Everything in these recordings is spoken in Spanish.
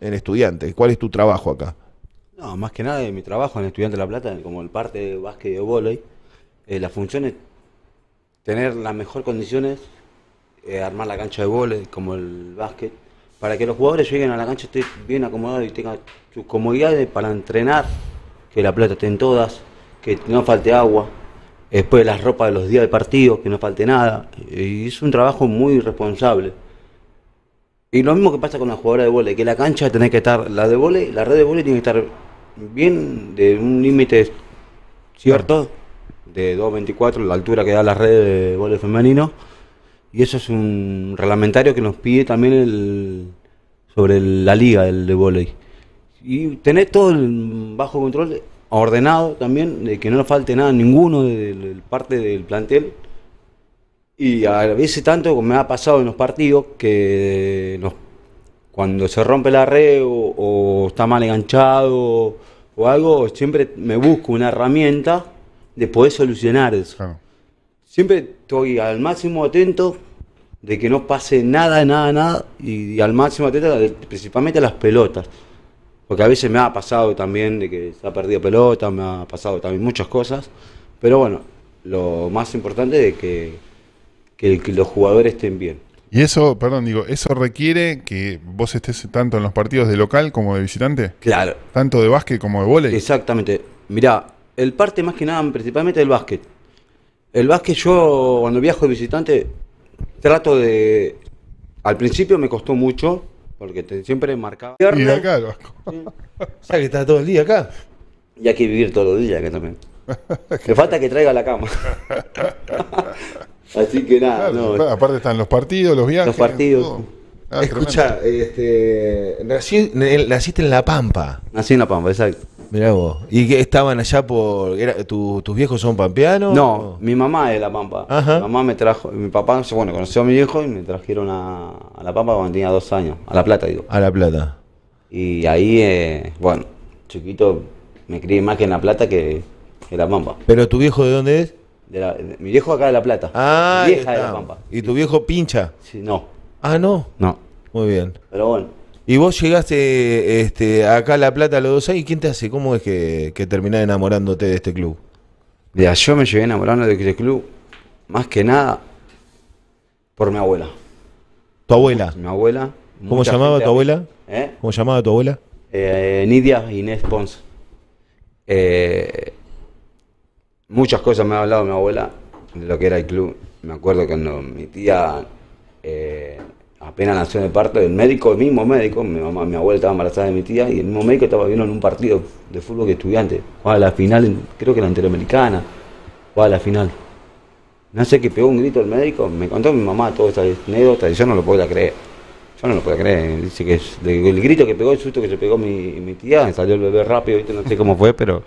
en estudiante? ¿Cuál es tu trabajo acá? No, más que nada mi trabajo en Estudiante de La Plata, como el parte de básquet y de vóley, eh, la función es tener las mejores condiciones, eh, armar la cancha de vóley como el básquet, para que los jugadores lleguen a la cancha estén bien acomodados y tengan sus comodidades para entrenar, que la plata esté en todas, que no falte agua, después las ropas de los días de partido, que no falte nada, y es un trabajo muy responsable. Y lo mismo que pasa con la jugadora de vóley, que la cancha tiene que estar, la de vóley, la red de vóley tiene que estar bien de un límite cierto, de 2.24, la altura que da la red de vóley femenino, y eso es un reglamentario que nos pide también el, sobre la liga del de vóley. Y tener todo el bajo control, ordenado también, de que no nos falte nada ninguno de parte del plantel, y a veces tanto me ha pasado en los partidos que cuando se rompe la red o, o está mal enganchado o algo, siempre me busco una herramienta de poder solucionar eso. Claro. Siempre estoy al máximo atento de que no pase nada, nada, nada, y, y al máximo atento de- principalmente a las pelotas. Porque a veces me ha pasado también de que se ha perdido pelota, me ha pasado también muchas cosas. Pero bueno, lo más importante es que, que- que los jugadores estén bien. Y eso, perdón, digo, ¿eso requiere que vos estés tanto en los partidos de local como de visitante? Claro, Tanto de básquet como de vóley. exactamente. Mirá, el parte más que nada, principalmente del básquet. El básquet yo, cuando viajo de visitante, trato de... Al principio me costó mucho, porque te- siempre marcaba... Y de acá, el Vasco. O sea, que está todo el día acá. Y hay que vivir todos los días acá también. Me falta que traiga la cama. Así que nada, Claro, no, aparte están los partidos, los viajes. Los partidos. todo. Ah, Escucha, este, nací- naciste en La Pampa. nací en La Pampa, exacto. Mirá vos. ¿Y que estaban allá por. era- tu- ¿Tus viejos son pampeanos? No, mi mamá es de La Pampa. Ajá. Mi mamá me trajo, mi papá, bueno, conoció a mi viejo y me trajeron a, a La Pampa cuando tenía dos años, a La Plata, digo. A La Plata. Y ahí, eh, bueno, chiquito, me crié más que en La Plata que en La Pampa. ¿Pero tu viejo de dónde es? De la- de- mi viejo acá de La Plata. Ah, mi vieja de La. Pampa. ¿Y tu viejo pincha? Sí, no, Ah, no. no. Muy bien. Pero bueno, ¿Y vos llegaste este, acá a La Plata a los dos años? ¿Y quién te hace? ¿Cómo es que, que terminás enamorándote de este club? mira, yo me llegué enamorando de este club, más que nada, por mi abuela. ¿Tu abuela? Mi abuela. ¿Cómo llamaba tu abuela? ¿Eh? ¿Cómo llamaba tu abuela? Eh, Nidia Inés Pons. Eh, muchas cosas me ha hablado mi abuela de lo que era el club. Me acuerdo cuando mi tía eh, apenas nació el parto, el médico, el mismo médico, mi mamá, mi abuela estaba embarazada de mi tía y el mismo médico estaba viendo en un partido de fútbol que estudiante. Jugaba la final, creo que la Interamericana, jugaba la final. No sé qué pegó un grito el médico, me contó mi mamá toda esa anécdota y yo no lo podía creer. Yo no lo podía creer. Dice que de- el grito que pegó, el susto que se pegó mi, mi tía, salió el bebé rápido, no sé cómo fue, pero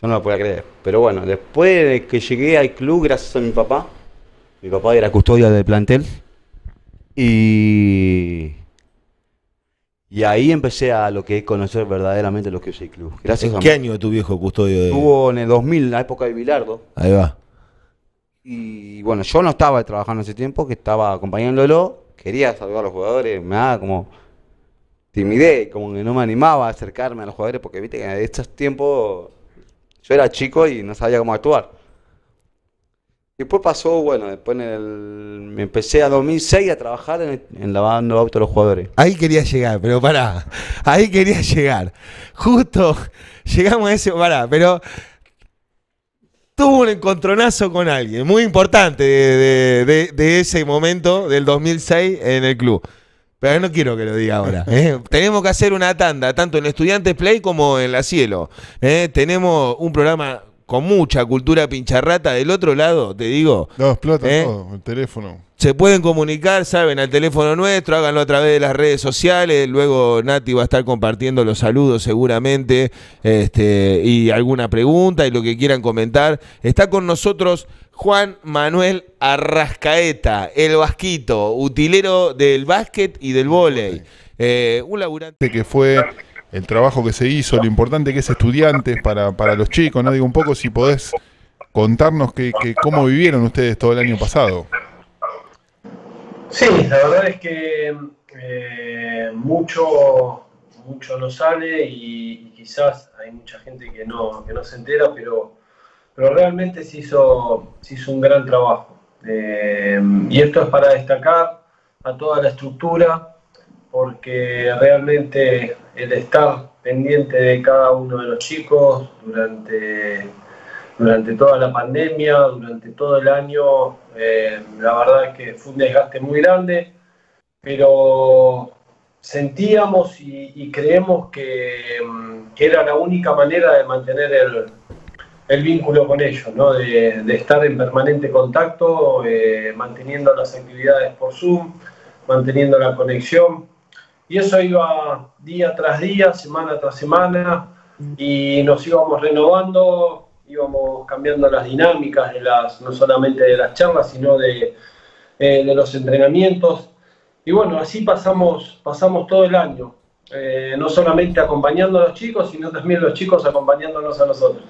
yo no lo podía creer. Pero bueno, después de que llegué al club, gracias a mi papá, mi papá era custodia del plantel, y, y ahí empecé a lo que es conocer verdaderamente lo que es el club. Gracias ¿En a qué año tu viejo custodio de.? Estuvo en el 2000, la época de Bilardo, Ahí va. y bueno, yo no estaba trabajando ese tiempo, que estaba acompañándolo, quería saludar a los jugadores, me daba como timidez, como que no me animaba a acercarme a los jugadores, porque viste que en estos tiempos yo era chico y no sabía cómo actuar. Después pasó, bueno, después me empecé a 2006 a trabajar en, en lavando autos los jugadores. Ahí quería llegar, pero pará. Ahí quería llegar. Justo llegamos a ese. Pará, pero. Tuvo un encontronazo con alguien muy importante de, de- de- de ese momento del 2006 en el club. Pero no quiero que lo diga ahora. ¿eh? Tenemos que hacer una tanda, tanto en Estudiantes Play como en La Cielo. ¿eh? Tenemos un programa con mucha cultura pincharrata. Del otro lado, te digo, No, explota ¿Eh? todo, el teléfono. se pueden comunicar, saben, al teléfono nuestro, háganlo a través de las redes sociales. Luego Nati va a estar compartiendo los saludos seguramente este, y alguna pregunta y lo que quieran comentar. Está con nosotros Juan Manuel Arrascaeta, el vasquito, utilero del básquet y del vóley. Eh, un laburante. que fue el trabajo que se hizo, lo importante que es estudiantes para, para los chicos, ¿no? Digo, un poco si podés contarnos que, que cómo vivieron ustedes todo el año pasado. Sí, la verdad es que eh, mucho mucho no sale y, quizás hay mucha gente que no, que no se entera, pero, pero realmente se hizo, se hizo un gran trabajo. Eh, y esto es para destacar a toda la estructura, porque realmente el estar pendiente de cada uno de los chicos durante, durante toda la pandemia, durante todo el año, eh, la verdad es que fue un desgaste muy grande, pero sentíamos y, creemos que, era la única manera de mantener el, vínculo con ellos, ¿no? de, estar en permanente contacto, eh, manteniendo las actividades por Zoom, manteniendo la conexión. Y eso iba día tras día, semana tras semana, y nos íbamos renovando, íbamos cambiando las dinámicas de las, no solamente de las charlas, sino de, eh, de los entrenamientos y bueno, así pasamos, pasamos todo el año, eh, no solamente acompañando a los chicos, sino también los chicos acompañándonos a nosotros.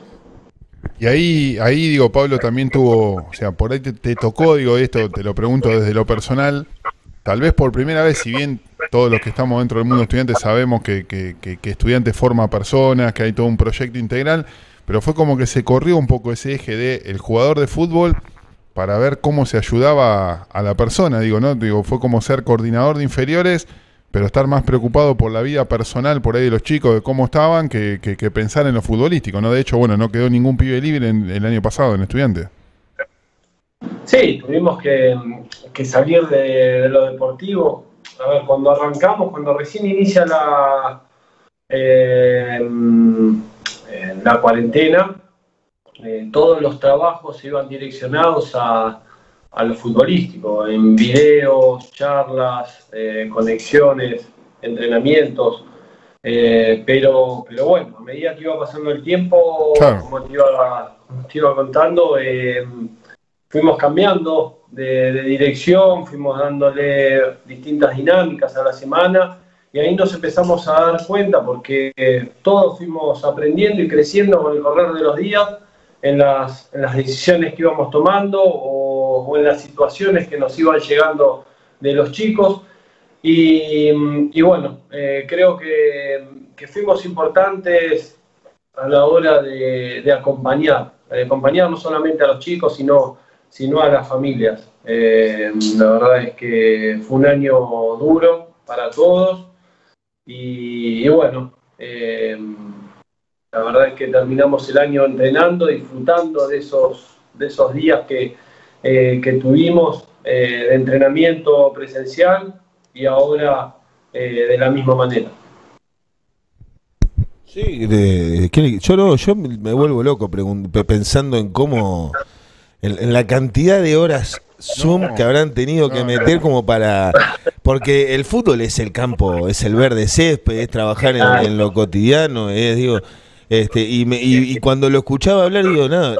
Y ahí, ahí digo, Pablo también tuvo, o sea, por ahí te, tocó, digo, esto te lo pregunto desde lo personal, tal vez por primera vez, si bien todos los que estamos dentro del mundo estudiante sabemos que, que, que, que estudiante forma personas, que hay todo un proyecto integral, pero fue como que se corrió un poco ese eje de el jugador de fútbol para ver cómo se ayudaba a la persona, digo, ¿no? Digo, fue como ser coordinador de inferiores, pero estar más preocupado por la vida personal por ahí de los chicos, de cómo estaban, que, pensar en lo futbolístico, ¿no? De hecho, bueno, no quedó ningún pibe libre en, el año pasado en estudiante. Sí, tuvimos que, salir de, lo deportivo. A ver, cuando arrancamos, cuando recién inicia la, eh, la cuarentena, eh, todos los trabajos iban direccionados a, lo futbolístico, en videos, charlas, eh, conexiones, entrenamientos. Eh, pero, pero bueno, a medida que iba pasando el tiempo, como te iba, contando, fuimos cambiando de, de, dirección, fuimos dándole distintas dinámicas a la semana y ahí nos empezamos a dar cuenta porque todos fuimos aprendiendo y creciendo con el correr de los días en las, decisiones que íbamos tomando o, en las situaciones que nos iban llegando de los chicos. Y, bueno, eh, creo que, fuimos importantes a la hora de, acompañar, de acompañar no solamente a los chicos, sino, sino a las familias. Eh, la verdad es que fue un año duro para todos y, bueno, eh, la verdad es que terminamos el año entrenando, disfrutando de esos, de esos días que, eh, que tuvimos eh, de entrenamiento presencial y ahora eh, de la misma manera. Sí, yo, yo me vuelvo loco pensando en cómo, en, la cantidad de horas Zoom que habrán tenido que meter como para... Porque el fútbol es el campo, es el verde césped, es trabajar en, en lo cotidiano, es, digo, este, y, y, cuando lo escuchaba hablar, digo, no,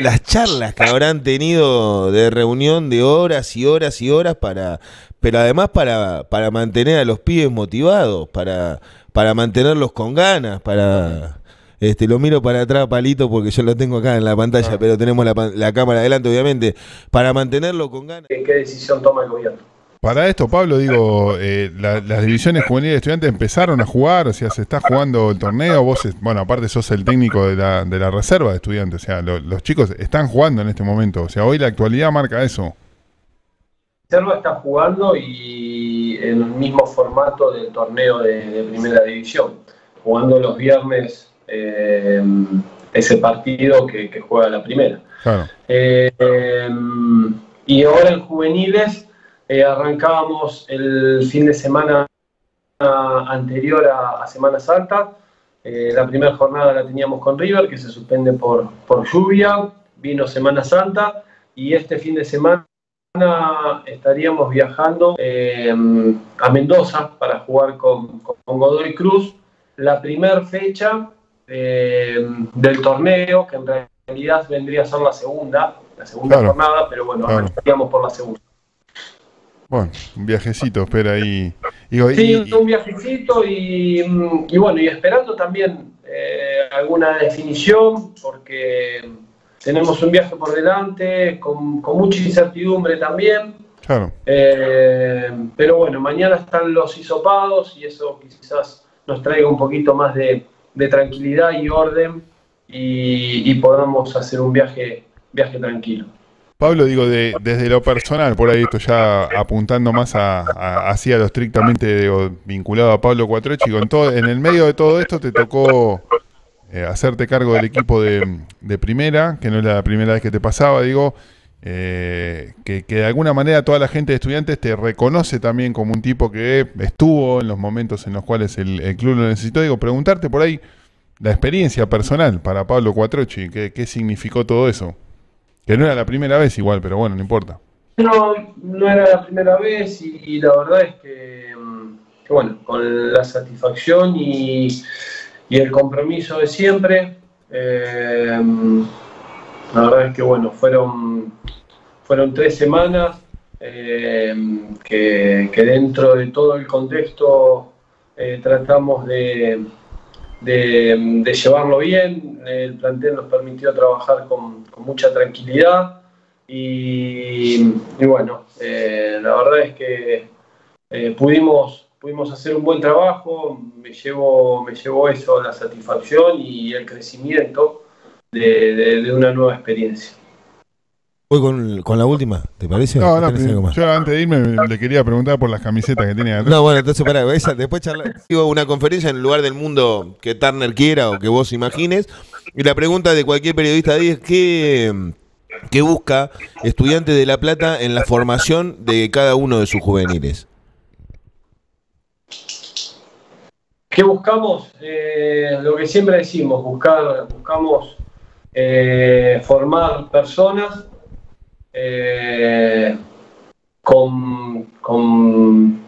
las charlas que habrán tenido de reunión de horas y horas y horas para, pero además para, para mantener a los pibes motivados, para, para mantenerlos con ganas, para... Este, lo miro para atrás, palito, porque yo lo tengo acá en la pantalla, ah. pero tenemos la, la cámara adelante, obviamente, para mantenerlo con ganas. ¿Qué decisión toma el gobierno? Para esto, Pablo, digo, eh, las divisiones juveniles de estudiantes empezaron a jugar, o sea, se está jugando el torneo, vos, bueno, aparte sos el técnico de la, de la reserva de estudiantes, o sea, los chicos están jugando en este momento, o sea, hoy la actualidad marca eso. La reserva está jugando y en el mismo formato del torneo de, primera división, jugando los viernes eh, ese partido que, juega la primera. Claro. Eh, y ahora en juveniles eh, arrancábamos el fin de semana anterior a, Semana Santa. Eh, la primera jornada la teníamos con River, que se suspende por, por lluvia. Vino Semana Santa y este fin de semana estaríamos viajando eh, a Mendoza para jugar con, con Godoy Cruz la primera fecha del torneo, que en realidad vendría a ser la segunda, la segunda jornada, pero bueno, estaríamos por la segunda. Bueno, un viajecito, espera ahí. sí, un viajecito y, bueno, y esperando también eh, alguna definición, porque tenemos un viaje por delante, con, mucha incertidumbre también. Claro. Eh, pero bueno, mañana están los hisopados y eso quizás nos traiga un poquito más de, de tranquilidad y orden y, y podamos hacer un viaje, viaje tranquilo. Pablo, digo, de, desde lo personal, por ahí esto ya apuntando más a, a, hacia lo estrictamente digo, vinculado a Pablo Cuatrochi, con todo, en el medio de todo esto te tocó eh, hacerte cargo del equipo de, de, primera, que no era la primera vez que te pasaba, digo, eh, que, de alguna manera toda la gente de estudiantes te reconoce también como un tipo que estuvo en los momentos en los cuales el, el club lo necesitó, digo, preguntarte por ahí la experiencia personal para Pablo Cuatrochi, ¿qué, qué significó todo eso? Que no era la primera vez igual, pero bueno, no importa. No, no era la primera vez y, la verdad es que, que, bueno, con la satisfacción y, y el compromiso de siempre, eh, la verdad es que bueno, fueron, fueron tres semanas eh, que, que, dentro de todo el contexto eh, tratamos de, de, llevarlo bien, el plantel nos permitió trabajar con, mucha tranquilidad. Y, bueno, eh, la verdad es que eh, pudimos, pudimos hacer un buen trabajo, me llevo, me llevo eso, la satisfacción y el crecimiento de una nueva experiencia. Voy con, con, la última, ¿te parece? No, no, yo antes de irme le quería preguntar por las camisetas que tiene acá. No, bueno, entonces para esa, después charlar, digo una conferencia en el lugar del mundo que Turner quiera o que vos imagines. Y la pregunta de cualquier periodista ahí es ¿qué, qué busca estudiante de La Plata en la formación de cada uno de sus juveniles? ¿Qué buscamos? Eh, lo que siempre decimos, buscar, buscamos eh, formar personas eh, con, con,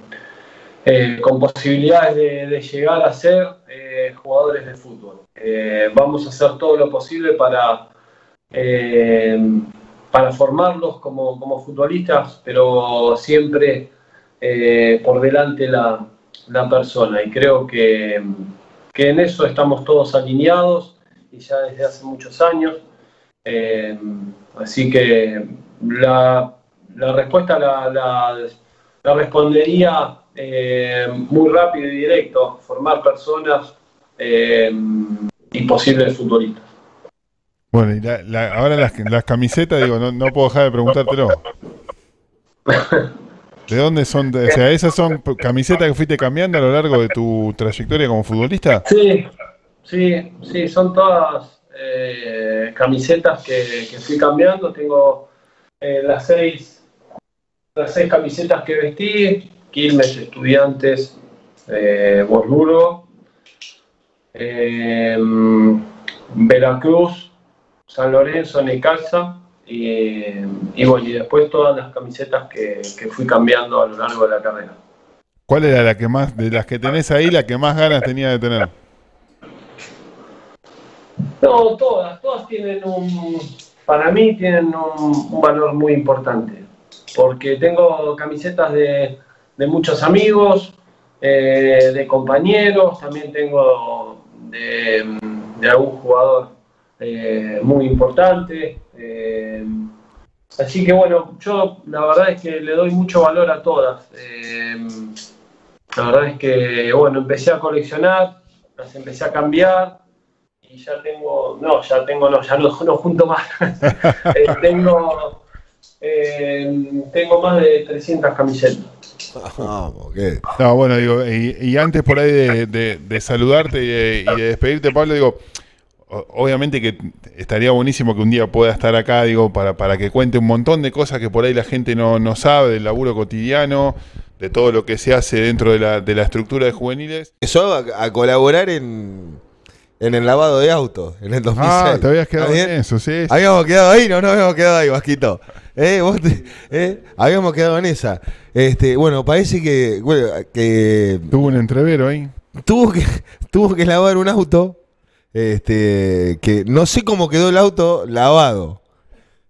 eh, posibilidades de, llegar a ser eh, jugadores de fútbol. Vamos a hacer todo lo posible para, para formarlos como, como, futbolistas, pero siempre por delante la, la, persona. Y creo que, que en eso estamos todos alineados y ya desde hace muchos años. así que la, la respuesta la, la, la respondería eh, muy rápido y directo, formar personas eh, y posibles futbolistas. Bueno, y la, la, ahora las, las, camisetas, digo, no, no, puedo dejar de preguntártelo. ¿De dónde son? O sea, ¿esas son camisetas que fuiste cambiando a lo largo de tu trayectoria como futbolista? Sí, sí, sí, son todas eh, camisetas que, que fui cambiando. Tengo eh, las, seis, las seis camisetas que vestí, Quilmes, Estudiantes, eh, Borburgo, eh, Veracruz, San Lorenzo, Necaxa y, y, bueno, y después todas las camisetas que, que, fui cambiando a lo largo de la carrera. ¿Cuál era la que más, de las que tenés ahí, la que más ganas tenía de tener? No, todas, todas tienen un, para mí tienen un, valor muy importante, porque tengo camisetas de, muchos amigos, eh, de compañeros, también tengo de, algún jugador eh, muy importante. Eh, así que bueno, yo la verdad es que le doy mucho valor a todas. La verdad es que bueno, empecé a coleccionar, las empecé a cambiar y ya tengo, no, ya tengo, no, ya no, no junto más. Eh, tengo, eh, tengo más de 300 camisetas. Ah, okay. No, bueno, digo, y, y, antes por ahí de, de, de saludarte y de, y de, despedirte, Pablo, digo, obviamente que estaría buenísimo que un día pueda estar acá, digo, para, para que cuente un montón de cosas que por ahí la gente no, no sabe, del laburo cotidiano, de todo lo que se hace dentro de la, de la estructura de juveniles. Eso a, a colaborar en en el lavado de autos, en el 2006. Ah, te habías quedado en eso, sí, sí. Habíamos quedado ahí, no, no habíamos quedado ahí, Vasquito. ¿Eh? ¿Vos te, eh? Habíamos quedado en esa. Este, bueno, parece que, bueno, que... Tuvo un entrevero ahí. Tuvo que, tuvo que lavar un auto, este, que no sé cómo quedó el auto lavado.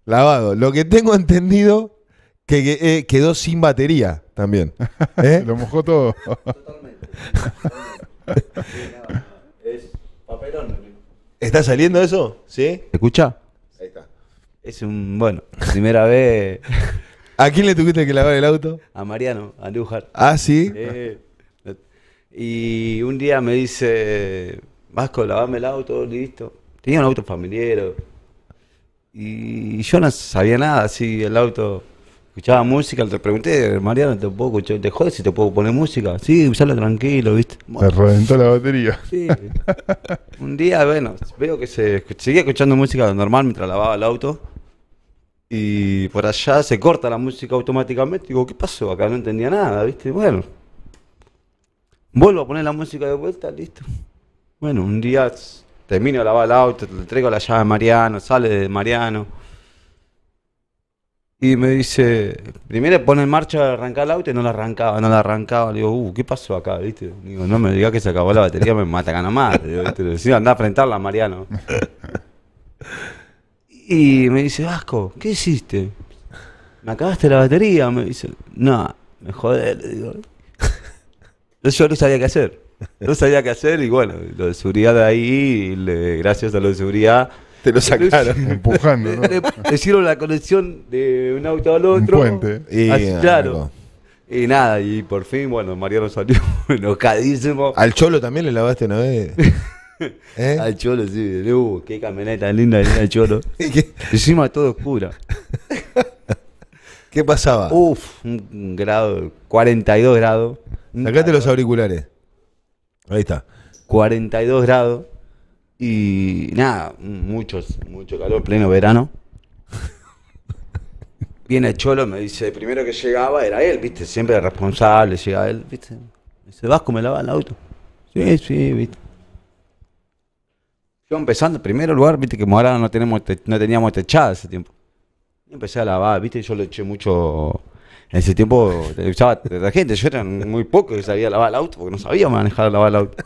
Lavado. Lo que tengo entendido, que, que eh, quedó sin batería también. ¿Eh? Lo mojó todo. Totalmente. ¿Está saliendo eso? ¿Sí? ¿Se escucha? Ahí está. Es un, bueno, primera vez. ¿A quién le tuviste que lavar el auto? A Mariano, a Lujar. Ah, sí. Eh, y un día me dice, Vasco, lavame el auto, listo. Tenía un auto familiar. Y yo no sabía nada, así, el auto. Escuchaba música, le pregunté, Mariano, ¿te puedo escuchar? ¿Te jodes si te puedo poner música? Sí, usalo tranquilo, ¿viste? Te reventó la batería. Sí. Un día, bueno, veo que se seguía escuchando música normal mientras lavaba el auto. Y por allá se corta la música automáticamente. Digo, ¿qué pasó? Acá no entendía nada, ¿viste? Bueno. Vuelvo a poner la música de vuelta, listo. Bueno, un día termino de lavar el auto, le traigo la llave a Mariano, sale de Mariano. Y me dice, primero pone en marcha arrancar el auto y no la arrancaba, no la arrancaba. Le digo, uh, ¿qué pasó acá? ¿Viste? Digo, no me digas que se acabó la batería, me mata acá nomás. Le digo, anda a enfrentarla, Mariano. Y me dice, Vasco, ¿qué hiciste? ¿Me acabaste la batería? Me dice, no, me jodé, le digo. Yo no sabía qué hacer. No sabía qué hacer y bueno, lo de seguridad de ahí, le- gracias a lo de seguridad, Te lo sacaron. Empujando, ¿no? le, le hicieron la conexión de un auto al Un otro. puente. Y, Así, ah, claro. Y nada, y por fin, bueno, Mariano salió enojadísimo. ¿Al Cholo también le lavaste una vez? ¿Eh? Al cholo, sí. Uh, qué camioneta linda linda el cholo. ¿Y ¿Qué, Encima todo oscura. qué pasaba? Uf, un grado, 42 grados. Un Sacate los auriculares. Ahí está. 42 grados. Y nada, muchos, mucho calor, pleno verano. Viene cholo, me dice, primero que llegaba era él, viste, siempre responsable, llega él, viste. Me dice, Vasco, ¿me lava el auto? Sí, sí, viste. Yo empezando, en primer lugar, viste que ahora no, tenemos te- no teníamos techada ese tiempo. Y empecé a lavar, viste, yo le eché mucho... En ese tiempo usaba detergente, yo era muy poco que sabía lavar el auto, porque no sabía manejar lavar el auto.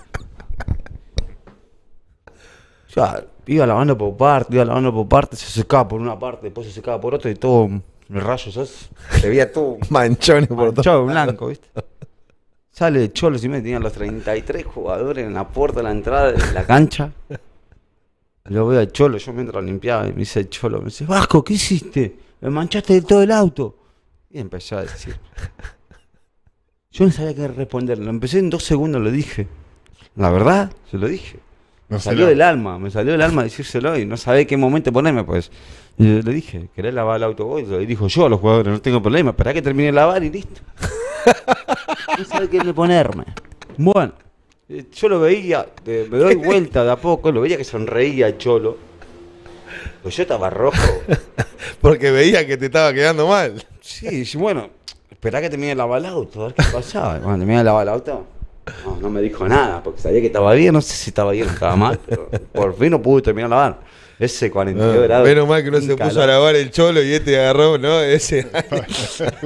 Ya, iba lavando por parte, iba lavando por parte, se secaba por una parte, después se secaba por otra y todo el rayo, ¿sabes? Se veía todo Manchones por todo. manchado blanco, ¿viste? Sale el Cholo, si me tenían los 33 jugadores en la puerta de la entrada de la cancha. Lo veo al Cholo, yo mientras limpiaba, y me dice Cholo, me dice, Vasco, ¿qué hiciste? Me manchaste de todo el auto. Y empezó a decir. Yo no sabía qué responder, lo empecé en dos segundos, lo dije. La verdad, se lo dije. No salió del alma, me salió del alma decírselo y no sabía qué momento ponerme, pues. Y le dije, ¿querés lavar el auto vos? Y dijo yo a los jugadores, no tengo problema, esperá que termine de lavar y listo. no sabía qué ponerme. Bueno, eh, yo lo veía, eh, me doy vuelta de a poco, lo veía que sonreía el cholo. Pues yo estaba rojo. Porque veía que te estaba quedando mal. Sí, bueno, esperá que termine de lavar el auto, a ver qué pasaba. Cuando terminé de lavar el auto, no, no me dijo nada, porque sabía que estaba bien, no sé si estaba bien o estaba mal, pero por fin no pude terminar de lavar. Ese 42 Ah, grados. menos mal que no se puso calor. a lavar el cholo y este agarró, ¿no? Ese.